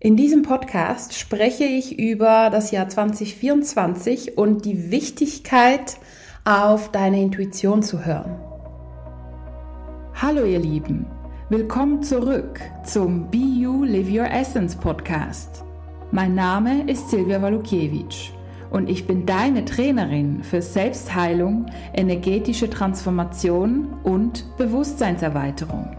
In diesem Podcast spreche ich über das Jahr 2024 und die Wichtigkeit, auf deine Intuition zu hören. Hallo ihr Lieben, willkommen zurück zum Be You Live Your Essence Podcast. Mein Name ist Silvia Walukiewicz und ich bin deine Trainerin für Selbstheilung, energetische Transformation und Bewusstseinserweiterung.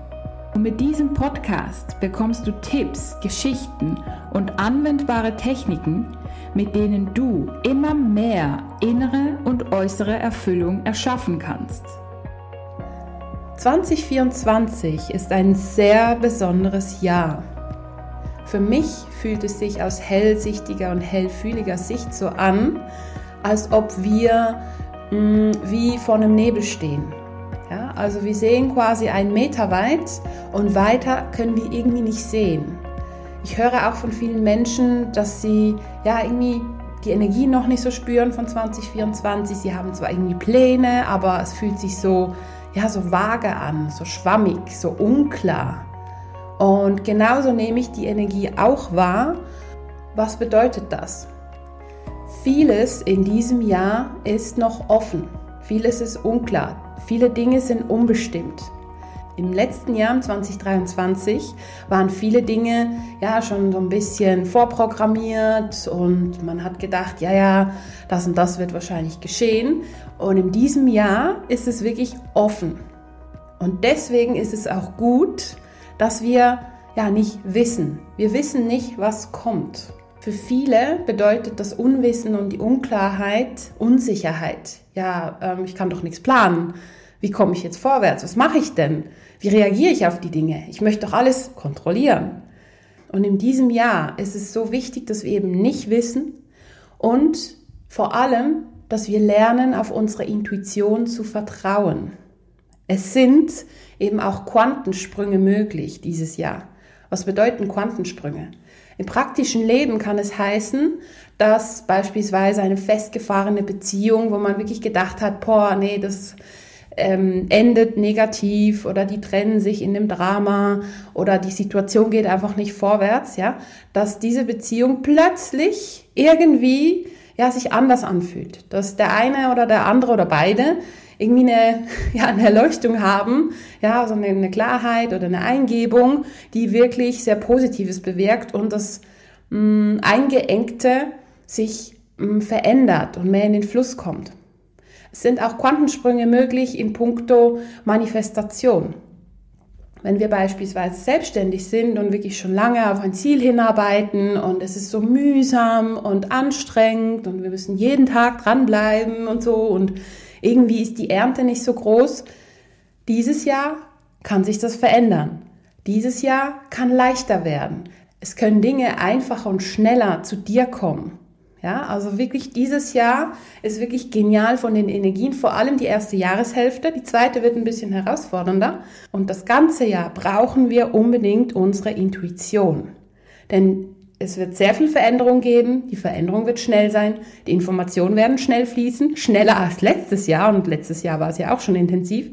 Und mit diesem Podcast bekommst du Tipps, Geschichten und anwendbare Techniken, mit denen du immer mehr innere und äußere Erfüllung erschaffen kannst. 2024 ist ein sehr besonderes Jahr. Für mich fühlt es sich aus hellsichtiger und hellfühliger Sicht so an, als ob wir mh, mm, wie vor einem Nebel stehen. Also wir sehen quasi einen Meter weit und weiter können wir irgendwie nicht sehen. Ich höre auch von vielen Menschen, dass sie ja irgendwie die Energie noch nicht so spüren von 2024. Sie haben zwar irgendwie Pläne, aber es fühlt sich so ja so vage an, so schwammig, so unklar. Und genauso nehme ich die Energie auch wahr. Was bedeutet das? Vieles in diesem Jahr ist noch offen. Vieles ist unklar. Viele Dinge sind unbestimmt. Im letzten Jahr, 2023, waren viele Dinge ja schon so ein bisschen vorprogrammiert und man hat gedacht, ja, ja, das und das wird wahrscheinlich geschehen. Und in diesem Jahr ist es wirklich offen. Und deswegen ist es auch gut, dass wir ja nicht wissen. Wir wissen nicht, was kommt. Für viele bedeutet das Unwissen und die Unklarheit Unsicherheit. Ja, ähm, ich kann doch nichts planen. Wie komme ich jetzt vorwärts? Was mache ich denn? Wie reagiere ich auf die Dinge? Ich möchte doch alles kontrollieren. Und in diesem Jahr ist es so wichtig, dass wir eben nicht wissen und vor allem, dass wir lernen, auf unsere Intuition zu vertrauen. Es sind eben auch Quantensprünge möglich dieses Jahr. Was bedeuten Quantensprünge? Im praktischen Leben kann es heißen, dass beispielsweise eine festgefahrene Beziehung, wo man wirklich gedacht hat, boah, nee, das ähm, endet negativ oder die trennen sich in dem Drama oder die Situation geht einfach nicht vorwärts, ja, dass diese Beziehung plötzlich irgendwie ja sich anders anfühlt, dass der eine oder der andere oder beide irgendwie eine, ja, eine Erleuchtung haben, ja, so eine, Klarheit oder eine Eingebung, die wirklich sehr Positives bewirkt und das mh, mm, Eingeengte sich mh, mm, verändert und mehr in den Fluss kommt. Es sind auch Quantensprünge möglich in puncto Manifestation. Wenn wir beispielsweise selbstständig sind und wirklich schon lange auf ein Ziel hinarbeiten und es ist so mühsam und anstrengend und wir müssen jeden Tag dranbleiben und so und irgendwie ist die Ernte nicht so groß. Dieses Jahr kann sich das verändern. Dieses Jahr kann leichter werden. Es können Dinge einfacher und schneller zu dir kommen. Ja, also wirklich dieses Jahr ist wirklich genial von den Energien, vor allem die erste Jahreshälfte. Die zweite wird ein bisschen herausfordernder. Und das ganze Jahr brauchen wir unbedingt unsere Intuition. Denn es wird sehr viel Veränderung geben. Die Veränderung wird schnell sein. Die Informationen werden schnell fließen. Schneller als letztes Jahr. Und letztes Jahr war es ja auch schon intensiv.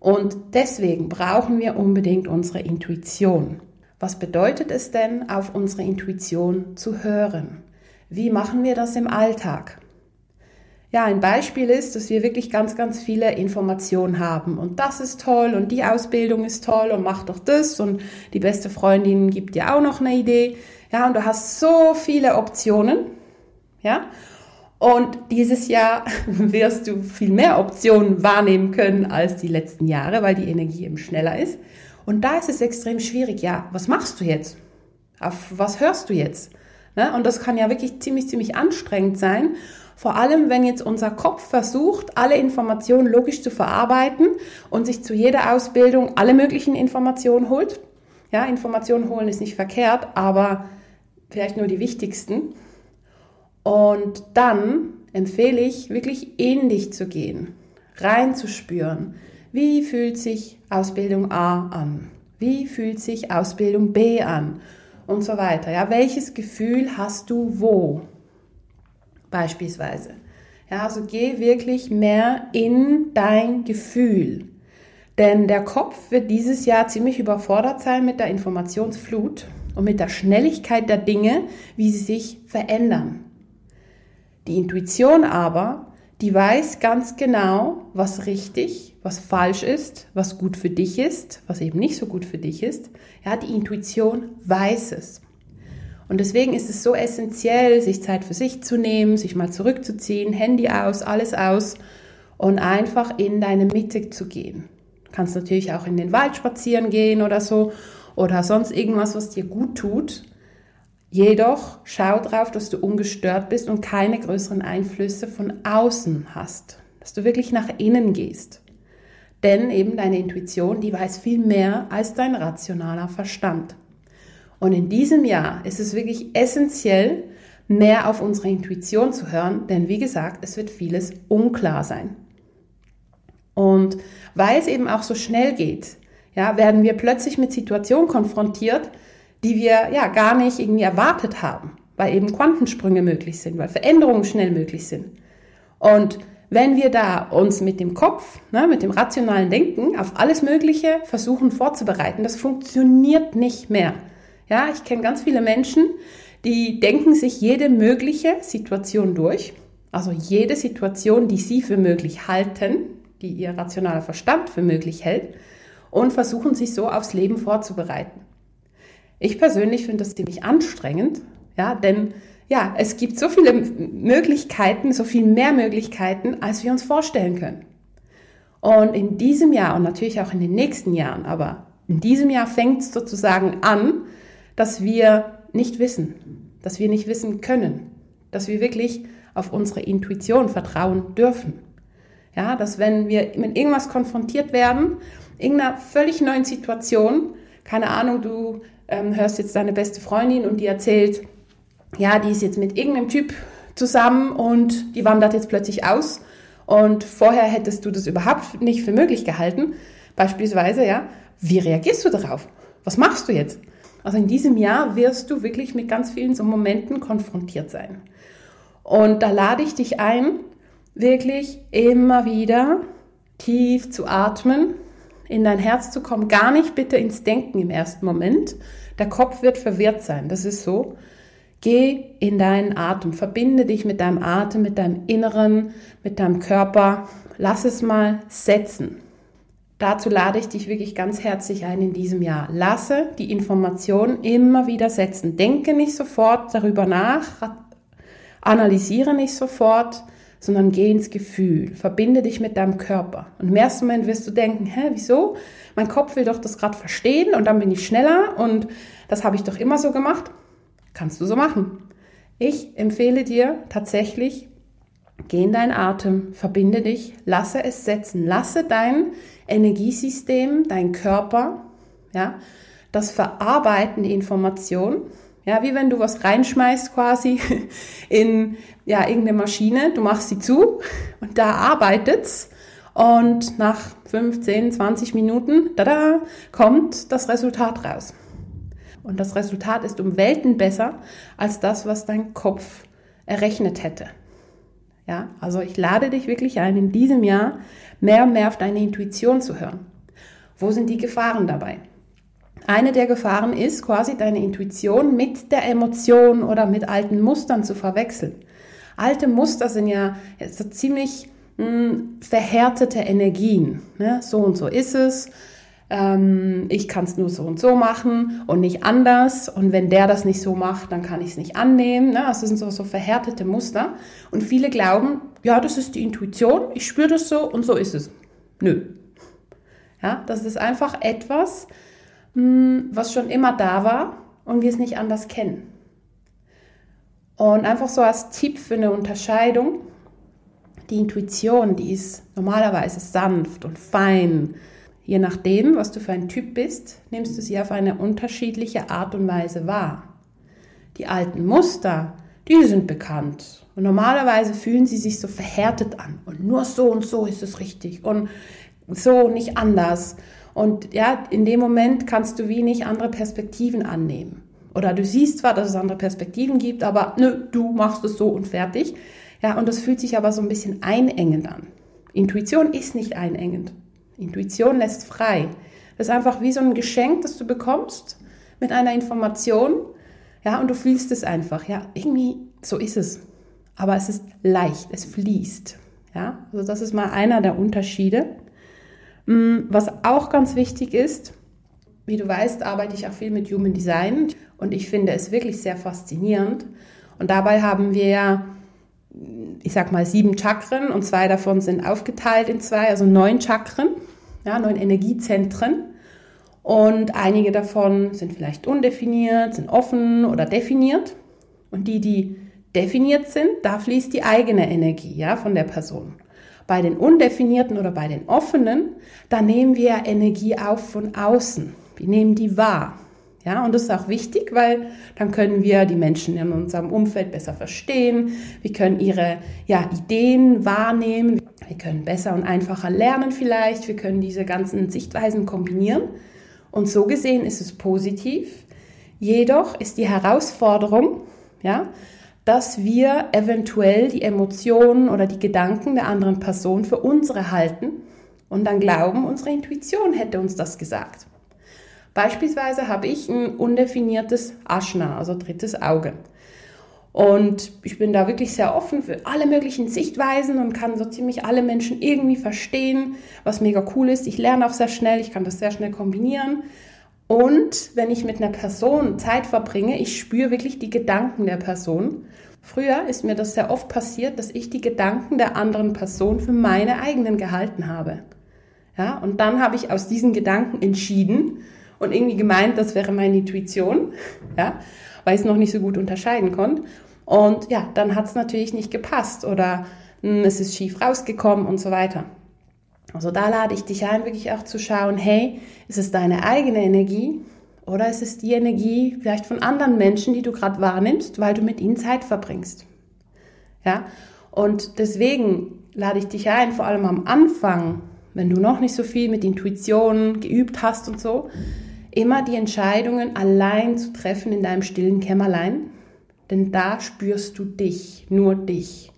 Und deswegen brauchen wir unbedingt unsere Intuition. Was bedeutet es denn, auf unsere Intuition zu hören? Wie machen wir das im Alltag? Ja, ein Beispiel ist, dass wir wirklich ganz, ganz viele Informationen haben. Und das ist toll und die Ausbildung ist toll und mach doch das und die beste Freundin gibt dir auch noch eine Idee. Ja, und du hast so viele Optionen. Ja, und dieses Jahr wirst du viel mehr Optionen wahrnehmen können als die letzten Jahre, weil die Energie eben schneller ist. Und da ist es extrem schwierig. Ja, was machst du jetzt? Auf was hörst du jetzt? Ne? Und das kann ja wirklich ziemlich, ziemlich anstrengend sein. Vor allem, wenn jetzt unser Kopf versucht, alle Informationen logisch zu verarbeiten und sich zu jeder Ausbildung alle möglichen Informationen holt. Ja, Informationen holen ist nicht verkehrt, aber vielleicht nur die wichtigsten. Und dann empfehle ich, wirklich in dich zu gehen, reinzuspüren. Wie fühlt sich Ausbildung A an? Wie fühlt sich Ausbildung B an? Und so weiter. Ja, welches Gefühl hast du wo? Beispielsweise. Ja, also geh wirklich mehr in dein Gefühl. Denn der Kopf wird dieses Jahr ziemlich überfordert sein mit der Informationsflut und mit der Schnelligkeit der Dinge, wie sie sich verändern. Die Intuition aber, die weiß ganz genau, was richtig, was falsch ist, was gut für dich ist, was eben nicht so gut für dich ist. Ja, die Intuition weiß es. Und deswegen ist es so essentiell, sich Zeit für sich zu nehmen, sich mal zurückzuziehen, Handy aus, alles aus und einfach in deine Mitte zu gehen. Du kannst natürlich auch in den Wald spazieren gehen oder so oder sonst irgendwas, was dir gut tut. Jedoch schau drauf, dass du ungestört bist und keine größeren Einflüsse von außen hast. Dass du wirklich nach innen gehst. Denn eben deine Intuition, die weiß viel mehr als dein rationaler Verstand. Und in diesem Jahr ist es wirklich essentiell, mehr auf unsere Intuition zu hören, denn wie gesagt, es wird vieles unklar sein. Und weil es eben auch so schnell geht, ja, werden wir plötzlich mit Situationen konfrontiert, die wir ja gar nicht irgendwie erwartet haben, weil eben Quantensprünge möglich sind, weil Veränderungen schnell möglich sind. Und wenn wir da uns mit dem Kopf, ne, mit dem rationalen Denken auf alles Mögliche versuchen vorzubereiten, das funktioniert nicht mehr. Ja, ich kenne ganz viele Menschen, die denken sich jede mögliche Situation durch, also jede Situation, die sie für möglich halten, die ihr rationaler Verstand für möglich hält, und versuchen sich so aufs Leben vorzubereiten. Ich persönlich finde das ziemlich anstrengend, ja, denn ja, es gibt so viele Möglichkeiten, so viel mehr Möglichkeiten, als wir uns vorstellen können. Und in diesem Jahr und natürlich auch in den nächsten Jahren, aber in diesem Jahr fängt es sozusagen an, dass wir nicht wissen, dass wir nicht wissen können, dass wir wirklich auf unsere Intuition vertrauen dürfen. Ja, dass wenn wir mit irgendwas konfrontiert werden, irgendeiner völlig neuen Situation, keine Ahnung, du ähm, hörst jetzt deine beste Freundin und die erzählt, ja, die ist jetzt mit irgendeinem Typ zusammen und die wandert jetzt plötzlich aus und vorher hättest du das überhaupt nicht für möglich gehalten. Beispielsweise, ja, wie reagierst du darauf? Was machst du jetzt? Also in diesem Jahr wirst du wirklich mit ganz vielen so Momenten konfrontiert sein. Und da lade ich dich ein, wirklich immer wieder tief zu atmen, in dein Herz zu kommen, gar nicht bitte ins Denken im ersten Moment. Der Kopf wird verwirrt sein, das ist so. Geh in deinen Atem, verbinde dich mit deinem Atem, mit deinem Inneren, mit deinem Körper. Lass es mal setzen. Dazu lade ich dich wirklich ganz herzlich ein in diesem Jahr. Lasse die Information immer wieder setzen. Denke nicht sofort darüber nach, analysiere nicht sofort, sondern geh ins Gefühl, verbinde dich mit deinem Körper. Und im ersten Moment wirst du denken, hä, wieso? Mein Kopf will doch das gerade verstehen und dann bin ich schneller und das habe ich doch immer so gemacht. Kannst du so machen. Ich empfehle dir tatsächlich, geh in deinen Atem, verbinde dich, lasse es setzen, lasse dein Energiesystem, dein Körper, ja, das Verarbeiten der Information ja, wie wenn du was reinschmeißt quasi in ja, irgendeine Maschine, du machst sie zu und da arbeitet's und nach 15, 20 Minuten, da kommt das Resultat raus. Und das Resultat ist um Welten besser als das, was dein Kopf errechnet hätte. Ja, also ich lade dich wirklich ein, in diesem Jahr mehr und mehr auf deine Intuition zu hören. Wo sind die Gefahren dabei? Eine der Gefahren ist quasi deine Intuition mit der Emotion oder mit alten Mustern zu verwechseln. Alte Muster sind ja so ziemlich mh, hm, verhärtete Energien. Ne? So und so ist es. Ähm, ich kann es nur so und so machen und nicht anders. Und wenn der das nicht so macht, dann kann ich es nicht annehmen. Ne? Also das sind so, so verhärtete Muster. Und viele glauben, ja, das ist die Intuition, ich spüre das so und so ist es. Nö. Ja, das ist einfach etwas, was schon immer da war und wir es nicht anders kennen. Und einfach so als Tipp für eine Unterscheidung, die Intuition, die ist normalerweise sanft und fein. Je nachdem, was du für ein Typ bist, nimmst du sie auf eine unterschiedliche Art und Weise wahr. Die alten Muster, die sind bekannt. Und normalerweise fühlen sie sich so verhärtet an. Und nur so und so ist es richtig. Und so nicht anders. Und ja, in dem Moment kannst du wenig andere Perspektiven annehmen. Oder du siehst zwar, dass es andere Perspektiven gibt, aber nö, du machst es so und fertig. Ja, und das fühlt sich aber so ein bisschen einengend an. Intuition ist nicht einengend. Intuition lässt frei. Das ist einfach wie so ein Geschenk, das du bekommst, mit einer Information, ja, und du fühlst es einfach, ja, irgendwie so ist es. Aber es ist leicht, es fließt, ja. Also das ist mal einer der Unterschiede. Mm, was auch ganz wichtig ist, wie du weißt, arbeite ich auch viel mit Human Design und ich finde es wirklich sehr faszinierend. Und dabei haben wir ja, ich sag mal, sieben Chakren und zwei davon sind aufgeteilt in zwei, also neun Chakren, ja, neun Energiezentren. Und einige davon sind vielleicht undefiniert, sind offen oder definiert. Und die, die definiert sind, da fließt die eigene Energie ja, von der Person. Bei den undefinierten oder bei den offenen, da nehmen wir Energie auf von außen. Wir nehmen die wahr. Ja, und das ist auch wichtig, weil dann können wir die Menschen in unserem Umfeld besser verstehen. Wir können ihre ja, Ideen wahrnehmen. Wir können besser und einfacher lernen vielleicht. Wir können diese ganzen Sichtweisen kombinieren. Und so gesehen ist es positiv. Jedoch ist die Herausforderung, ja, dass wir eventuell die Emotionen oder die Gedanken der anderen Person für unsere halten und dann glauben, unsere Intuition hätte uns das gesagt. Beispielsweise habe ich ein undefiniertes Aschna, also drittes Auge. Und ich bin da wirklich sehr offen für alle möglichen Sichtweisen und kann so ziemlich alle Menschen irgendwie verstehen, was mega cool ist. Ich lerne auch sehr schnell, ich kann das sehr schnell kombinieren. Und wenn ich mit einer Person Zeit verbringe, ich spüre wirklich die Gedanken der Person. Früher ist mir das sehr oft passiert, dass ich die Gedanken der anderen Person für meine eigenen gehalten habe. Ja, und dann habe ich aus diesen Gedanken entschieden und irgendwie gemeint, das wäre meine Intuition. Ja, weil ich es noch nicht so gut unterscheiden konnte. Und ja, dann hat es natürlich nicht gepasst oder mh, hm, es ist schief rausgekommen und so weiter. Also da lade ich dich ein, wirklich auch zu schauen, hey, ist es deine eigene Energie oder ist es die Energie vielleicht von anderen Menschen, die du gerade wahrnimmst, weil du mit ihnen Zeit verbringst? Ja, und deswegen lade ich dich ein, vor allem am Anfang, wenn du noch nicht so viel mit Intuition geübt hast und so, immer die Entscheidungen allein zu treffen in deinem stillen Kämmerlein, denn da spürst du dich, nur dich.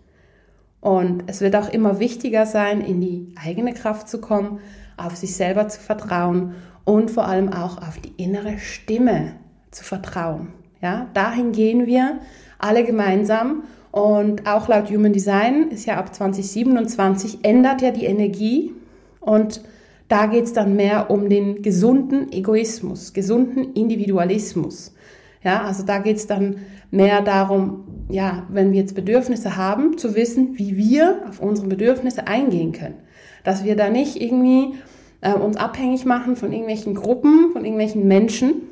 Und es wird auch immer wichtiger sein, in die eigene Kraft zu kommen, auf sich selber zu vertrauen und vor allem auch auf die innere Stimme zu vertrauen. Ja, dahin gehen wir alle gemeinsam und auch laut Human Design ist ja ab 2027 ändert ja die Energie und da geht es dann mehr um den gesunden Egoismus, gesunden Individualismus. Ja, also da geht es dann mehr darum, ja, wenn wir jetzt Bedürfnisse haben, zu wissen, wie wir auf unsere Bedürfnisse eingehen können. Dass wir da nicht irgendwie äh, uns abhängig machen von irgendwelchen Gruppen, von irgendwelchen Menschen,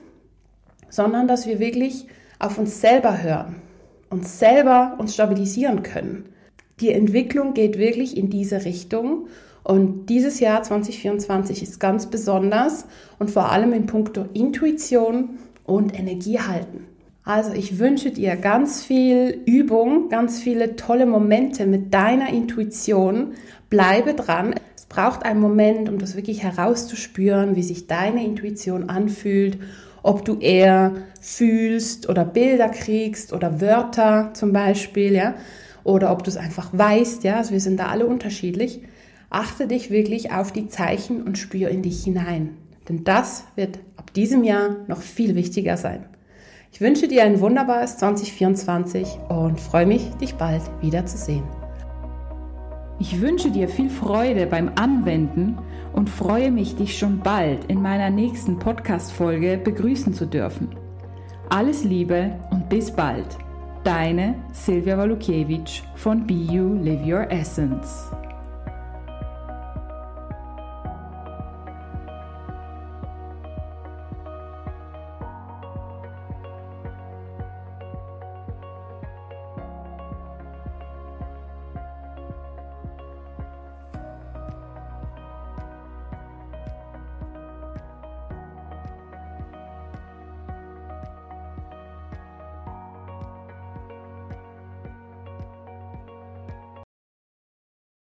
sondern dass wir wirklich auf uns selber hören, uns selber uns stabilisieren können. Die Entwicklung geht wirklich in diese Richtung und dieses Jahr 2024 ist ganz besonders und vor allem in puncto Intuition und Energie halten. Also ich wünsche dir ganz viel Übung, ganz viele tolle Momente mit deiner Intuition. Bleibe dran. Es braucht einen Moment, um das wirklich herauszuspüren, wie sich deine Intuition anfühlt, ob du eher fühlst oder Bilder kriegst oder Wörter zum Beispiel, ja, oder ob du es einfach weißt, ja. Also wir sind da alle unterschiedlich. Achte dich wirklich auf die Zeichen und spür in dich hinein. Denn das wird ab diesem Jahr noch viel wichtiger sein. Ich wünsche dir ein wunderbares 2024 und freue mich, dich bald wiederzusehen. Ich wünsche dir viel Freude beim Anwenden und freue mich, dich schon bald in meiner nächsten Podcast-Folge begrüßen zu dürfen. Alles Liebe und bis bald. Deine Silvia Walukiewicz von Be You Live Your Essence.